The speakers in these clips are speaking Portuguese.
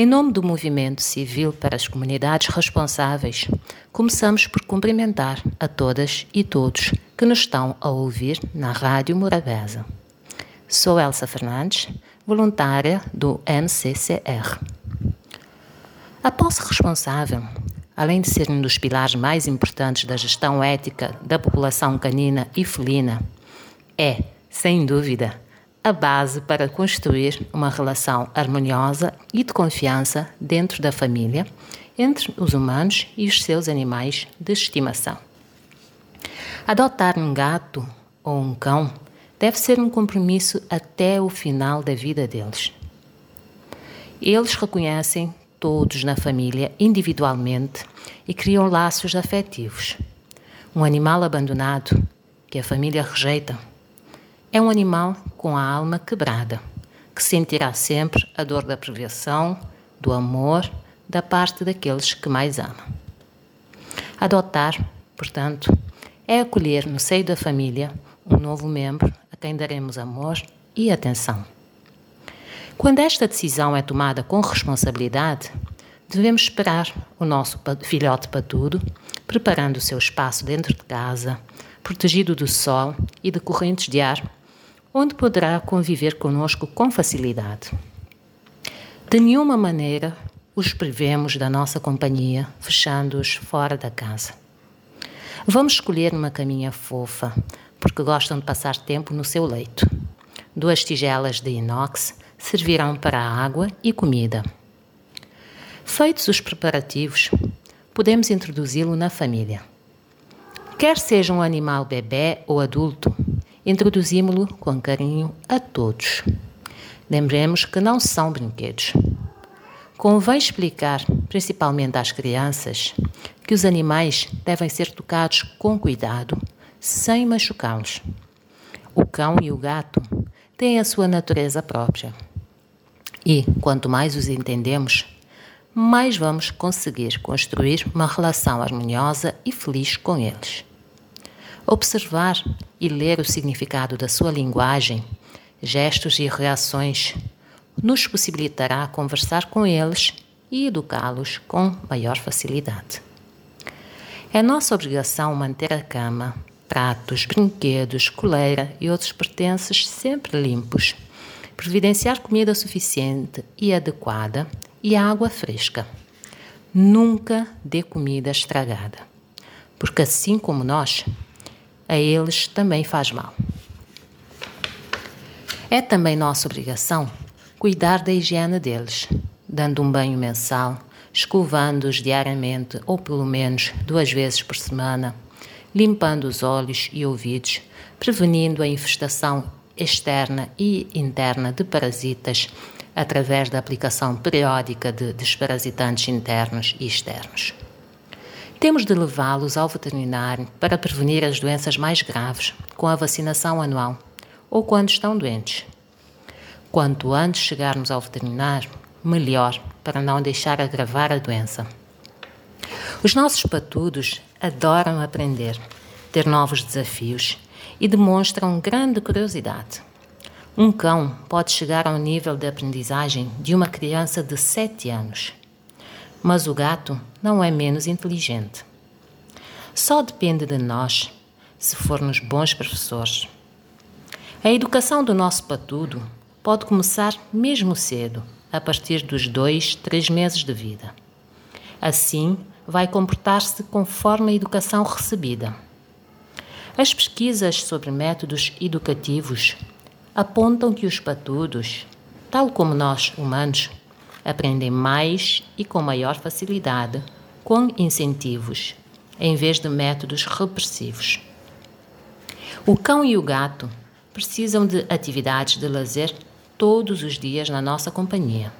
Em nome do Movimento Civil para as Comunidades Responsáveis, começamos por cumprimentar a todas e todos que nos estão a ouvir na Rádio Morabeza. Sou Elsa Fernandes, voluntária do MCCR. A posse responsável, além de ser um dos pilares mais importantes da gestão ética da população canina e felina, é, sem dúvida, a base para construir uma relação harmoniosa e de confiança dentro da família, entre os humanos e os seus animais de estimação. Adotar um gato ou um cão deve ser um compromisso até o final da vida deles. Eles reconhecem todos na família individualmente e criam laços afetivos. Um animal abandonado que a família rejeita é um animal com a alma quebrada, que sentirá sempre a dor da privação, do amor, da parte daqueles que mais ama. Adotar, portanto, é acolher no seio da família um novo membro a quem daremos amor e atenção. Quando esta decisão é tomada com responsabilidade, devemos esperar o nosso filhote patudo, preparando o seu espaço dentro de casa, protegido do sol e de correntes de ar onde poderá conviver conosco com facilidade. De nenhuma maneira os privemos da nossa companhia, fechando-os fora da casa. Vamos escolher uma caminha fofa, porque gostam de passar tempo no seu leito. Duas tigelas de inox servirão para água e comida. Feitos os preparativos, podemos introduzi-lo na família. Quer seja um animal bebê ou adulto, introduzimos-lo com carinho a todos. Lembremos que não são brinquedos. Convém explicar, principalmente às crianças, que os animais devem ser tocados com cuidado, sem machucá-los. O cão e o gato têm a sua natureza própria. E, quanto mais os entendemos, mais vamos conseguir construir uma relação harmoniosa e feliz com eles. Observar e ler o significado da sua linguagem, gestos e reações nos possibilitará conversar com eles e educá-los com maior facilidade. É nossa obrigação manter a cama, pratos, brinquedos, coleira e outros pertences sempre limpos, providenciar comida suficiente e adequada e água fresca. Nunca dê comida estragada, porque assim como nós, a eles também faz mal. É também nossa obrigação cuidar da higiene deles, dando um banho mensal, escovando-os diariamente ou pelo menos duas vezes por semana, limpando os olhos e ouvidos, prevenindo a infestação externa e interna de parasitas através da aplicação periódica de desparasitantes internos e externos. Temos de levá-los ao veterinário para prevenir as doenças mais graves com a vacinação anual ou quando estão doentes. Quanto antes chegarmos ao veterinário, melhor para não deixar agravar a doença. Os nossos patudos adoram aprender, ter novos desafios e demonstram grande curiosidade. Um cão pode chegar ao nível de aprendizagem de uma criança de 7 anos mas o gato não é menos inteligente. Só depende de nós se formos bons professores. A educação do nosso patudo pode começar mesmo cedo, a partir dos dois, três meses de vida. Assim, vai comportar-se conforme a educação recebida. As pesquisas sobre métodos educativos apontam que os patudos, tal como nós humanos, aprendem mais e com maior facilidade com incentivos, em vez de métodos repressivos. O cão e o gato precisam de atividades de lazer todos os dias na nossa companhia.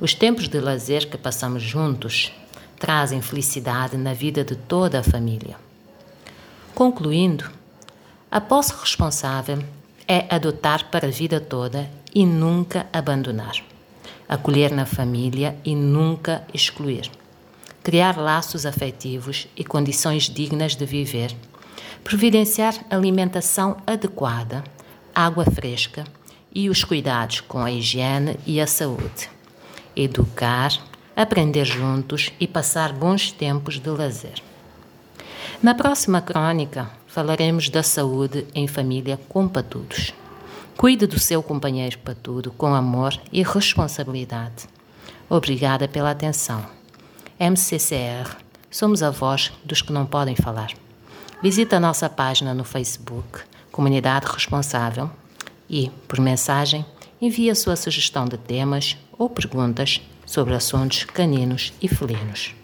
Os tempos de lazer que passamos juntos trazem felicidade na vida de toda a família. Concluindo, a posse responsável é adotar para a vida toda e nunca abandonar acolher na família e nunca excluir. Criar laços afetivos e condições dignas de viver. Providenciar alimentação adequada, água fresca e os cuidados com a higiene e a saúde. educar, aprender juntos e passar bons tempos de lazer. Na próxima crônica, falaremos da saúde em família com patudos. Cuide do seu companheiro patudo com amor e responsabilidade. Obrigada pela atenção. MCCR, somos a voz dos que não podem falar. Visite a nossa página no Facebook, Comunidade Responsável, e, por mensagem, envie a sua sugestão de temas ou perguntas sobre assuntos caninos e felinos.